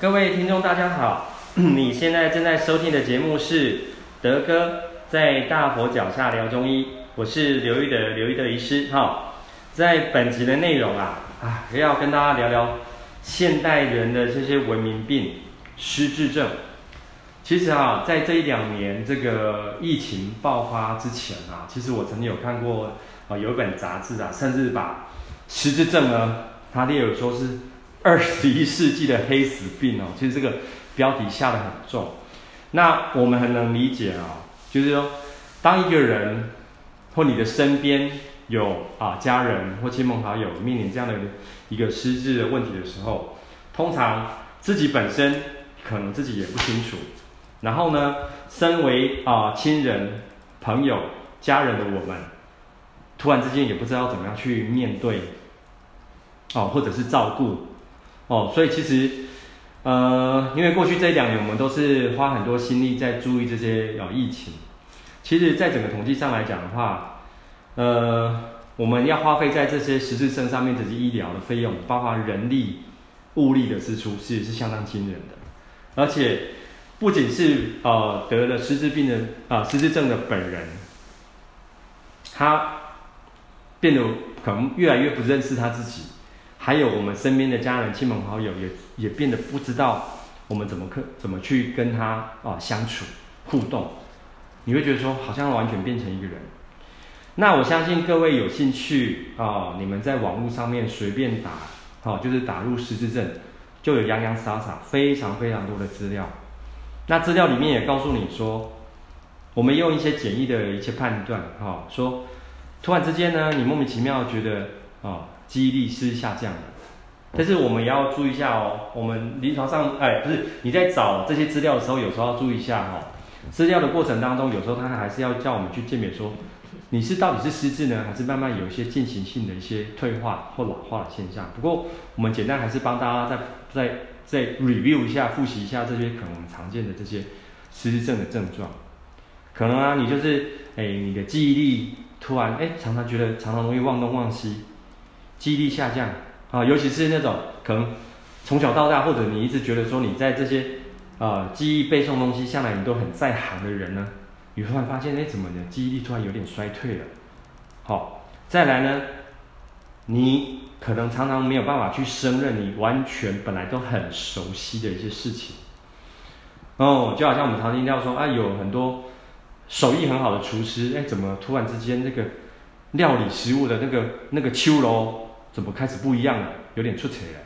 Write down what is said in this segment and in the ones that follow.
各位听众，大家好！你现在正在收听的节目是德哥在大佛脚下聊中医，我是刘玉德刘玉德医师。哈，在本集的内容啊，啊，要跟大家聊聊现代人的这些文明病——失智症。其实啊，在这一两年这个疫情爆发之前啊，其实我曾经有看过啊，有一本杂志啊，甚至把失智症呢，它列有说是。二十一世纪的黑死病哦，其实这个标题下得很重。那我们很能理解啊，就是说，当一个人或你的身边有啊家人或亲朋好友面临这样的一个失智的问题的时候，通常自己本身可能自己也不清楚，然后呢，身为啊亲人、朋友、家人的我们，突然之间也不知道怎么样去面对，哦，或者是照顾。哦，所以其实，呃，因为过去这一两年我们都是花很多心力在注意这些啊疫情，其实，在整个统计上来讲的话，呃，我们要花费在这些失智症上面这些医疗的费用，包括人力、物力的支出，是是相当惊人的。而且，不仅是呃得了失智病的啊、失智症的本人，他变得可能越来越不认识他自己。还有我们身边的家人、亲朋好友也也变得不知道我们怎么可怎么去跟他啊相处互动，你会觉得说好像完全变成一个人。那我相信各位有兴趣啊，你们在网络上面随便打，好，就是打入失智症，就有洋洋洒洒非常非常多的资料。那资料里面也告诉你说，我们用一些简易的一些判断，哈，说突然之间呢，你莫名其妙觉得啊。记忆力是下降的，但是我们也要注意一下哦。我们临床上，哎，不是你在找这些资料的时候，有时候要注意一下、哦。资料的过程当中，有时候他还是要叫我们去鉴别说，你是到底是失智呢，还是慢慢有一些进行性的一些退化或老化的现象。不过，我们简单还是帮大家再再再 review 一下，复习一下这些可能常见的这些失智症的症状。可能啊，你就是哎，你的记忆力突然哎，常常觉得常常容易忘东忘西。记忆力下降啊，尤其是那种可能从小到大，或者你一直觉得说你在这些啊记忆背诵东西向来你都很在行的人呢，你突然发现哎，怎么的记忆力突然有点衰退了？好，再来呢，你可能常常没有办法去胜任你完全本来都很熟悉的一些事情。哦，就好像我们常听到说啊，有很多手艺很好的厨师，哎，怎么突然之间那个料理食物的那个那个秋楼。怎么开始不一样了？有点出彩了，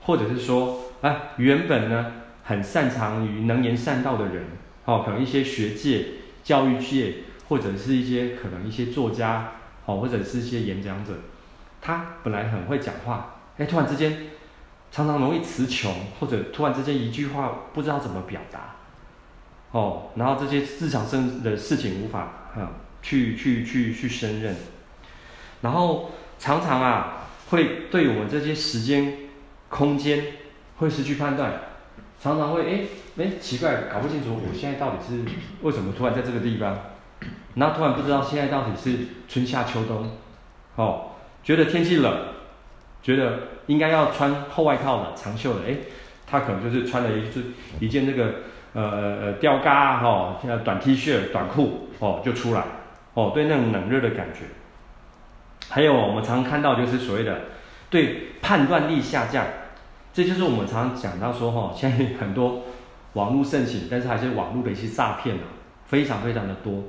或者是说，啊，原本呢很擅长于能言善道的人，哦，可能一些学界、教育界，或者是一些可能一些作家，哦，或者是一些演讲者，他本来很会讲话，哎，突然之间常常容易词穷，或者突然之间一句话不知道怎么表达，哦，然后这些日常生的事情无法啊去去去去胜任，然后常常啊。会对我们这些时间、空间会失去判断，常常会哎哎奇怪，搞不清楚我现在到底是为什么突然在这个地方，然后突然不知道现在到底是春夏秋冬，哦，觉得天气冷，觉得应该要穿厚外套的、长袖的，哎，他可能就是穿了一件一件那个呃呃吊嘎哈，现在短 T 恤、短裤哦就出来，哦，对那种冷热的感觉。还有我们常看到就是所谓的对判断力下降，这就是我们常讲到说哈，现在很多网络盛行，但是还是网络的一些诈骗啊，非常非常的多。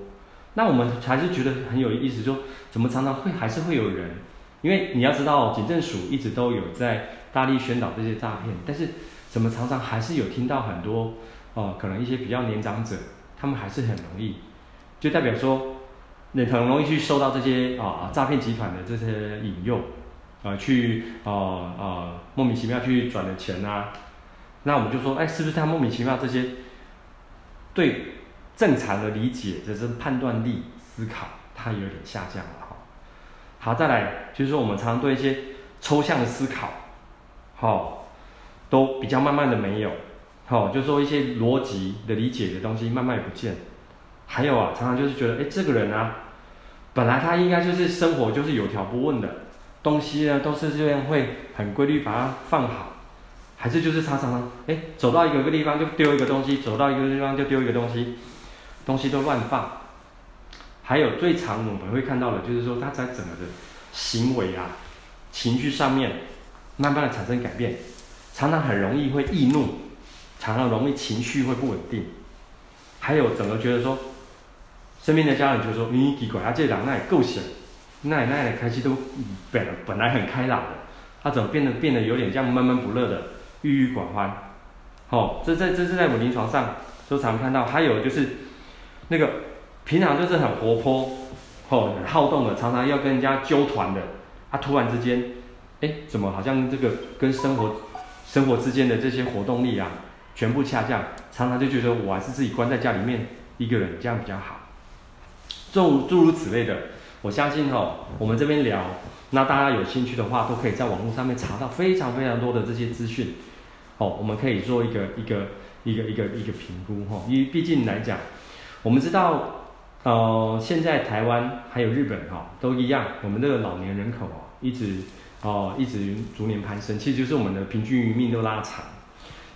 那我们还是觉得很有意思，说怎么常常会还是会有人，因为你要知道，警政署一直都有在大力宣导这些诈骗，但是怎么常常还是有听到很多哦，可能一些比较年长者，他们还是很容易，就代表说。你很容易去受到这些啊诈骗集团的这些引诱，啊去啊啊莫名其妙去转了钱啊，那我们就说，哎，是不是他莫名其妙这些对正常的理解，就是判断力、思考，它有点下降了哈。好，再来就是说，我们常常对一些抽象的思考，好，都比较慢慢的没有，好，就是说一些逻辑的理解的东西慢慢也不见，还有啊，常常就是觉得，哎，这个人啊。本来他应该就是生活就是有条不紊的东西呢，都是这样会很规律把它放好，还是就是他常常哎走到一个地方就丢一个东西，走到一个地方就丢一个东西，东西都乱放。还有最常我们会看到的，就是说他在整个的行为啊、情绪上面，慢慢的产生改变，常常很容易会易怒，常常容易情绪会不稳定。还有整个觉得说，身边的家人就说你奇怪，啊这人那也够小，那那的开心都本本来很开朗的，他怎么变得变得有点这样闷闷不乐的，郁郁寡欢。哦，这在这是在我临床上都常看到。还有就是那个。平常就是很活泼，哦，很好动的，常常要跟人家揪团的，他、突然之间，哎，怎么好像这个跟生活生活之间的这些活动力啊，全部下降，常常就觉得我还是自己关在家里面一个人这样比较好，诸诸如此类的，我相信哦，我们这边聊，那大家有兴趣的话，都可以在网络上面查到非常非常多的这些资讯，哦，我们可以做一个一个一个一个一个评估哈，因为毕竟来讲，我们知道。呃，现在台湾还有日本哈、哦，都一样，我们这个老年人口哦，一直哦一直逐年攀升，其实就是我们的平均余命都拉长。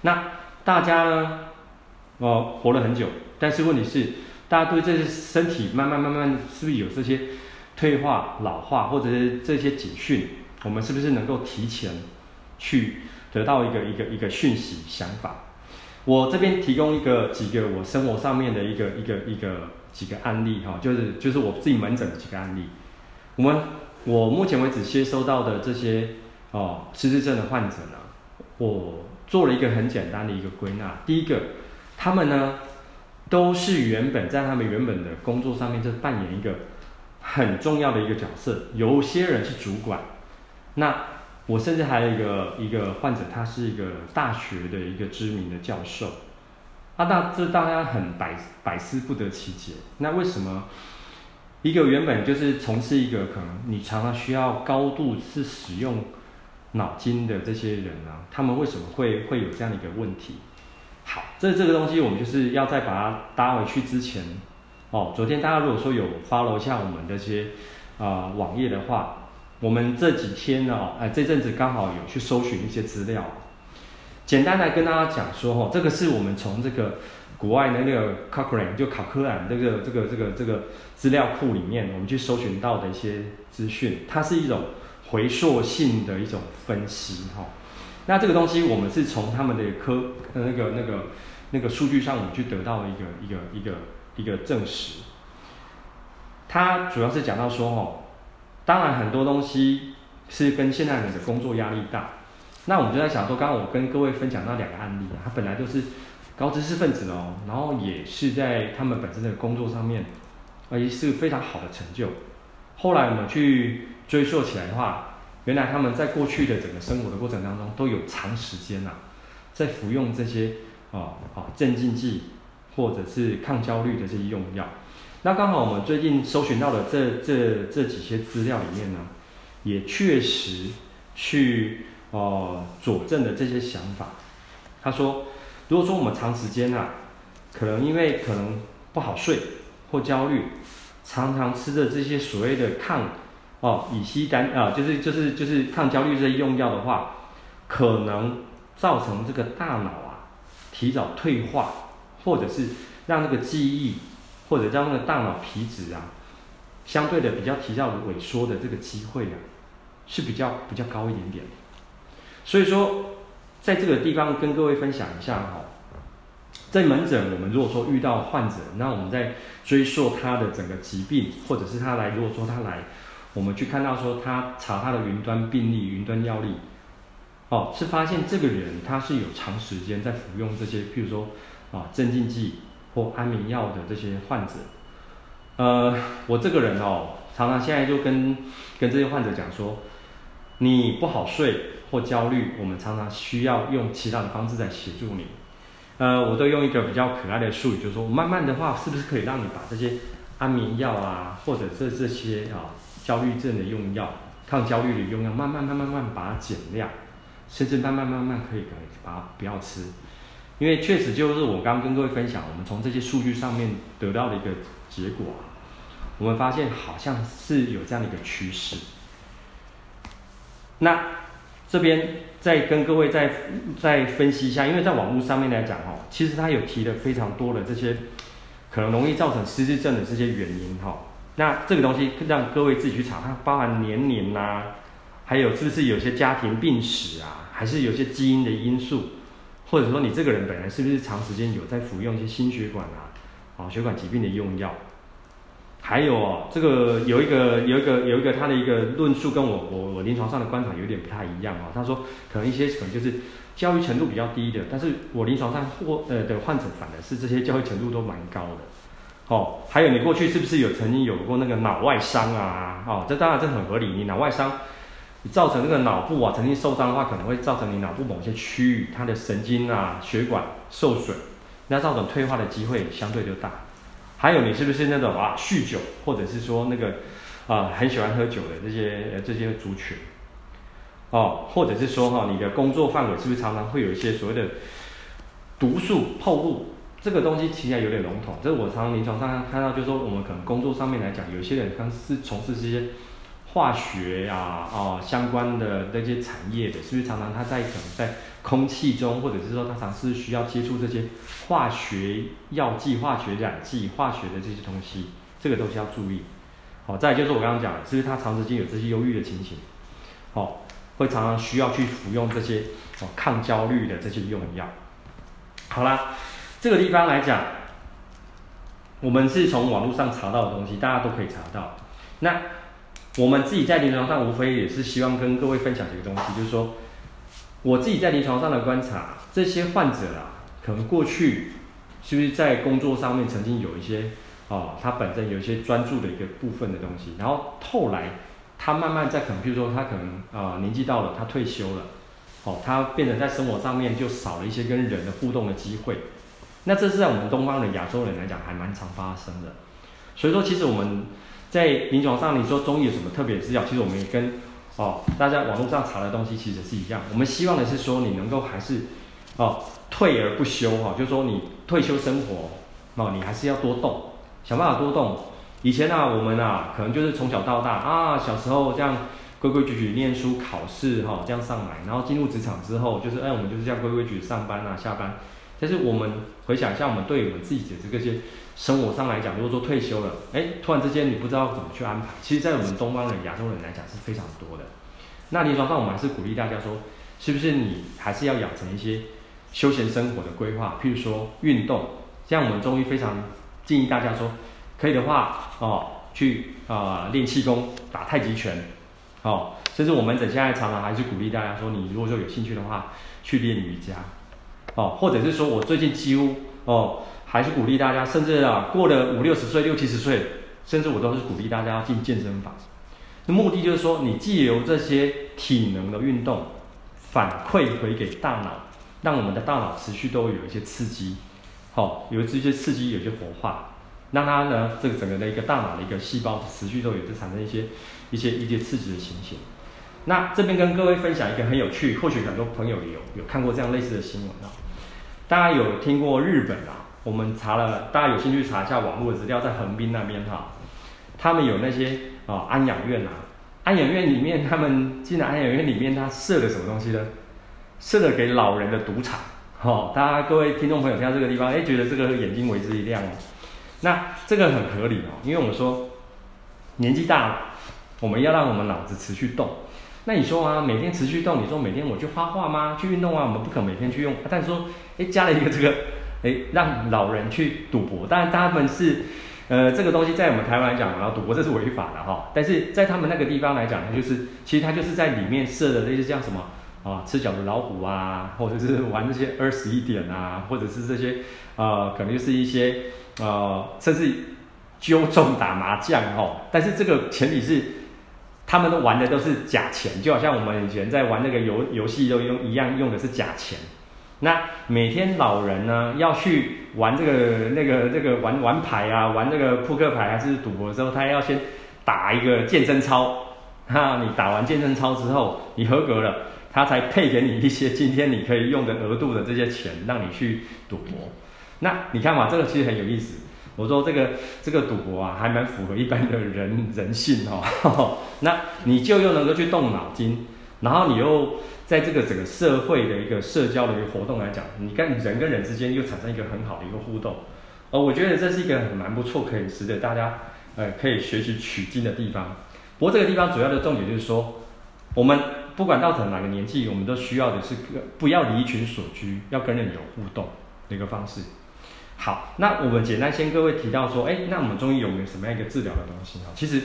那大家呢，哦活了很久，但是问题是，大家对这些身体慢慢慢慢是不是有这些退化、老化，或者是这些警讯，我们是不是能够提前去得到一个一个一个讯息想法？我这边提供一个几个我生活上面的一个一个一个。几个案例哈，就是就是我自己门诊的几个案例。我们我目前为止接收到的这些哦失智症的患者呢，我做了一个很简单的一个归纳。第一个，他们呢都是原本在他们原本的工作上面就扮演一个很重要的一个角色。有些人是主管，那我甚至还有一个一个患者，他是一个大学的一个知名的教授。啊，那这大家很百百思不得其解。那为什么一个原本就是从事一个可能你常常需要高度是使用脑筋的这些人啊，他们为什么会会有这样的一个问题？好，这这个东西我们就是要再把它搭回去之前哦。昨天大家如果说有 follow 一下我们这些啊、呃、网页的话，我们这几天呢，哎、这阵子刚好有去搜寻一些资料。简单来跟大家讲说，哈，这个是我们从这个国外的那个 Cochrane 就考克兰这个这个这个这个资料库里面，我们去搜寻到的一些资讯，它是一种回溯性的一种分析，哈。那这个东西我们是从他们的科那个那个那个数据上，我们去得到一个一个一个一个证实。它主要是讲到说，哦，当然很多东西是跟现在人的工作压力大。那我们就在想说，刚刚我跟各位分享那两个案例，他本来都是高知识分子哦，然后也是在他们本身的工作上面，啊，也是非常好的成就。后来我们去追溯起来的话，原来他们在过去的整个生活的过程当中，都有长时间呐，在服用这些啊啊镇静剂或者是抗焦虑的这些用药。那刚好我们最近搜寻到的这这这几些资料里面呢，也确实去。哦，佐证的这些想法，他说，如果说我们长时间啊，可能因为可能不好睡或焦虑，常常吃着这些所谓的抗哦乙醯胆啊，就是就是就是抗焦虑这些用药的话，可能造成这个大脑啊提早退化，或者是让这个记忆或者让那个大脑皮质啊相对的比较提早萎缩的这个机会啊，是比较比较高一点点。所以说，在这个地方跟各位分享一下哈，在门诊我们如果说遇到患者，那我们在追溯他的整个疾病，或者是他来，如果说他来，我们去看到说他查他的云端病历、云端药历，哦，是发现这个人他是有长时间在服用这些，譬如说啊镇静剂或安眠药的这些患者。呃，我这个人哦，常常现在就跟跟这些患者讲说，你不好睡。或焦虑，我们常常需要用其他的方式在协助你。呃，我都用一个比较可爱的术语，就是说，慢慢的话，是不是可以让你把这些安眠药啊，或者这这些啊焦虑症的用药、抗焦虑的用药，慢慢慢慢慢把它减量，甚至慢慢慢慢可以可以把它不要吃。因为确实就是我刚刚跟各位分享，我们从这些数据上面得到的一个结果，我们发现好像是有这样的一个趋势。那。这边再跟各位再再分析一下，因为在网络上面来讲哦，其实他有提了非常多的这些可能容易造成失智症的这些原因哈。那这个东西让各位自己去查，它包含年龄呐、啊，还有是不是有些家庭病史啊，还是有些基因的因素，或者说你这个人本来是不是长时间有在服用一些心血管啊，啊血管疾病的用药。还有哦，这个有一个有一个有一个他的一个论述跟我我我临床上的观察有点不太一样哦。他说可能一些可能就是教育程度比较低的，但是我临床上或呃的患者反而是这些教育程度都蛮高的。哦，还有你过去是不是有曾经有过那个脑外伤啊？哦，这当然这很合理。你脑外伤，你造成那个脑部啊曾经受伤的话，可能会造成你脑部某些区域它的神经啊血管受损，那造成退化的机会相对就大。还有你是不是那种啊酗酒，或者是说那个啊很喜欢喝酒的这些这些族群，哦，或者是说哈你的工作范围是不是常常会有一些所谓的毒素暴露？这个东西其实有点笼统。这是我常常临床上看到，就是说我们可能工作上面来讲，有些人他是从事这些化学呀啊相关的那些产业的，是不是常常他在可能在空气中，或者是说他常是需要接触这些化学药剂、化学染剂、化学的这些东西，这个东西要注意。好，再就是我刚刚讲的，是不是他长时间有这些忧郁的情形？好，会常常需要去服用这些哦抗焦虑的这些用药。好啦，这个地方来讲，我们是从网络上查到的东西，大家都可以查到。那我们自己在临床上，无非也是希望跟各位分享一个东西，就是说。我自己在临床上的观察，这些患者啊，可能过去是不是在工作上面曾经有一些哦，他本身有一些专注的一个部分的东西，然后后来他慢慢在可能，比如说他可能啊、年纪到了，他退休了，哦，他变成在生活上面就少了一些跟人的互动的机会，那这是在我们东方的亚洲人来讲还蛮常发生的，所以说其实我们在临床上，你说中医有什么特别的资料，其实我们也跟。哦，大家网络上查的东西其实是一样。我们希望的是说，你能够还是哦退而不休哈、哦，就是说你退休生活哦，你还是要多动，想办法多动。以前啊，我们啊可能就是从小到大啊，小时候这样规规矩矩念书、考试哈、哦，这样上来，然后进入职场之后，就是哎，我们就是这样规规矩矩上班啊、下班。但是我们回想一下，我们对我们自己的这个些生活上来讲，如果说退休了，哎，突然之间你不知道怎么去安排，其实，在我们东方人、亚洲人来讲是非常多的。那临床上我们还是鼓励大家说，是不是你还是要养成一些休闲生活的规划，譬如说运动，像我们中医非常建议大家说，可以的话哦，去啊、练气功、打太极拳，哦，甚至我们诊现在常常还是鼓励大家说，你如果说有兴趣的话，去练瑜伽，哦，或者是说我最近几乎哦，还是鼓励大家，甚至啊过了五六十岁、六七十岁，甚至我都是鼓励大家要进健身房。那目的就是说，你借由这些体能的运动，反馈回给大脑，让我们的大脑持续都有一些刺激，好、哦，有这些刺激，有些活化，让它呢，这个整个的一个大脑的一个细胞持续都有在产生一些一些一些刺激的情形。那这边跟各位分享一个很有趣，或许很多朋友也有有看过这样类似的新闻啊。大家有听过日本啊？我们查了，大家有兴趣查一下网络的资料，在横滨那边哈，他们有那些。啊，安养院啊，安养院里面，他们进了安养院里面，他设了什么东西呢？设了给老人的赌场。好、哦，大家各位听众朋友听到这个地方，哎，觉得这个眼睛为之一亮哦。那这个很合理哦，因为我们说年纪大了，我们要让我们脑子持续动。那你说啊，每天持续动，你说每天我去画画吗？去运动啊？我们不可能每天去用。但是说，哎，加了一个这个，哎，让老人去赌博，当然他们是。呃，这个东西在我们台湾来讲，然后赌博这是违法的哈。但是在他们那个地方来讲，它就是其实它就是在里面设的类似像什么啊，吃角子老虎啊，或者是玩这些二十一点啊，或者是这些呃，可能就是一些呃，甚至揪中打麻将哈。但是这个前提是他们都玩的都是假钱，就好像我们以前在玩那个游游戏都用一样，用的是假钱。那每天老人呢要去玩这个那个这个玩玩牌啊，玩这个扑克牌还是赌博的时候，他要先打一个健身操。哈，你打完健身操之后，你合格了，他才配给你一些今天你可以用的额度的这些钱，让你去赌博。那你看嘛，这个其实很有意思。我说这个这个赌博啊，还蛮符合一般的人人性哦。那你就又能够去动脑筋。然后你又在这个整个社会的一个社交的一个活动来讲，你跟人跟人之间又产生一个很好的一个互动，呃，我觉得这是一个很蛮不错，可以值得大家呃可以学习取经的地方。不过这个地方主要的重点就是说，我们不管到哪个年纪，我们都需要的是不要离群索居，要跟人有互动的一个方式。好，那我们简单先各位提到说，哎，那我们中医有没有什么样一个治疗的东西？哈，其实，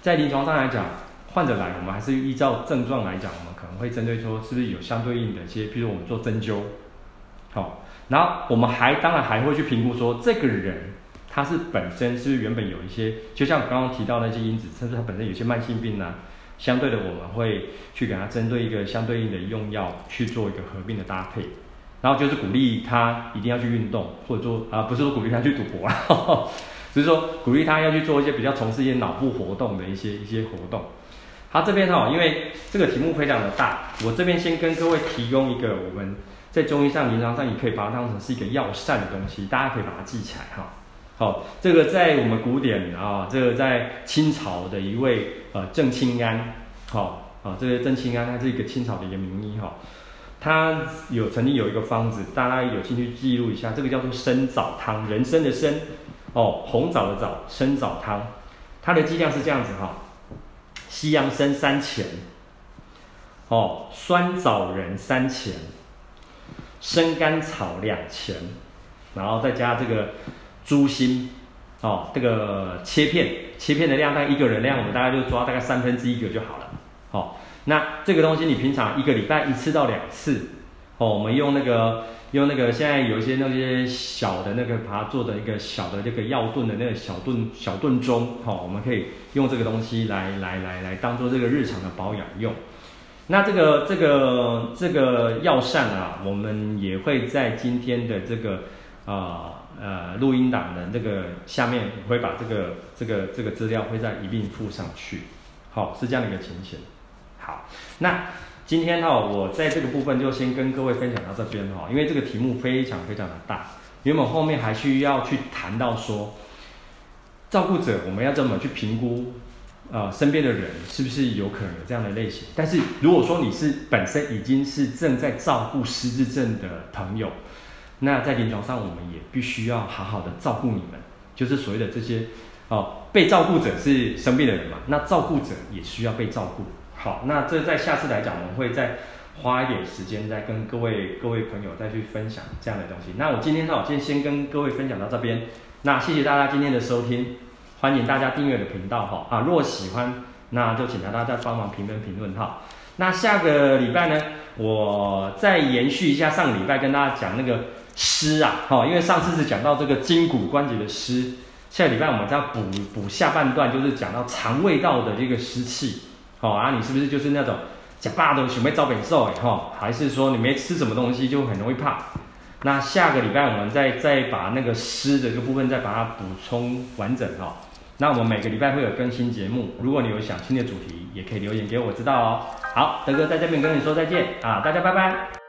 在临床上来讲，患者来，我们还是依照症状来讲，我们可能会针对说，是不是有相对应的一些，比如我们做针灸，好，然后我们还当然还会去评估说，这个人他是本身是不是原本有一些，就像刚刚提到那些因子，甚至他本身有些慢性病呢，相对的我们会去给他针对一个相对应的用药去做一个合并的搭配。然后就是鼓励他一定要去运动，或者说啊，不是说鼓励他去赌博啊，只是说鼓励他要去做一些比较从事一些脑部活动的一些一些活动。他这边哈，因为这个题目非常的大，我这边先跟各位提供一个我们在中医上、临床上，你可以把它当成是一个药膳的东西，大家可以把它记起来哈。好，这个在我们古典啊，这个在清朝的一位呃郑清安，好啊，这个郑清安他是一个清朝的一个名医哈。他有曾经有一个方子，大家有兴趣记录一下，这个叫做参枣汤，人参的参，哦，红枣的枣，参枣汤，它的剂量是这样子哈，西洋参三钱，哦，酸枣仁三钱，生甘草两钱，然后再加这个猪心，哦，这个切片，切片的量大概一个人量，我们大概就抓大概三分之一个就好了，哦。那这个东西你平常一个礼拜一次到两次，哦，我们用那个用那个现在有一些那些小的那个把它做的一个小的这个药炖的那个小炖小炖盅，哦，我们可以用这个东西来来来来当做这个日常的保养用。那这个这个这个药膳啊，我们也会在今天的这个啊呃录音档的这个下面会把这个这个这个资料会再一并附上去，好，是这样的一个情形。好，那今天哈，我在这个部分就先跟各位分享到这边哈，因为这个题目非常非常的大，因为我们后面还需要去谈到说，照顾者我们要怎么去评估，呃，身边的人是不是有可能有这样的类型？但是如果说你是本身已经是正在照顾失智症的朋友，那在临床上我们也必须要好好的照顾你们，就是所谓的这些哦，被照顾者是生病的人嘛，那照顾者也需要被照顾。好，那这在下次来讲，我们会再花一点时间，再跟各位各位朋友再去分享这样的东西。那我今天呢，我今天先跟各位分享到这边。那谢谢大家今天的收听，欢迎大家订阅的频道哈啊，如果喜欢，那就请大家再帮忙评分评论哈。那下个礼拜呢，我再延续一下上个礼拜跟大家讲那个湿啊，哈，因为上次是讲到这个筋骨关节的湿，下个礼拜我们再补补下半段，就是讲到肠胃道的这个湿气。好、哦、啊，你是不是就是那种假霸都准备招本寿哎哈？还是说你没吃什么东西就很容易胖？那下个礼拜我们再再把那个湿的这个部分再把它补充完整哈、哦。那我们每个礼拜会有更新节目，如果你有想听的主题，也可以留言给我知道哦。好，德哥在这边跟你说再见啊，大家拜拜。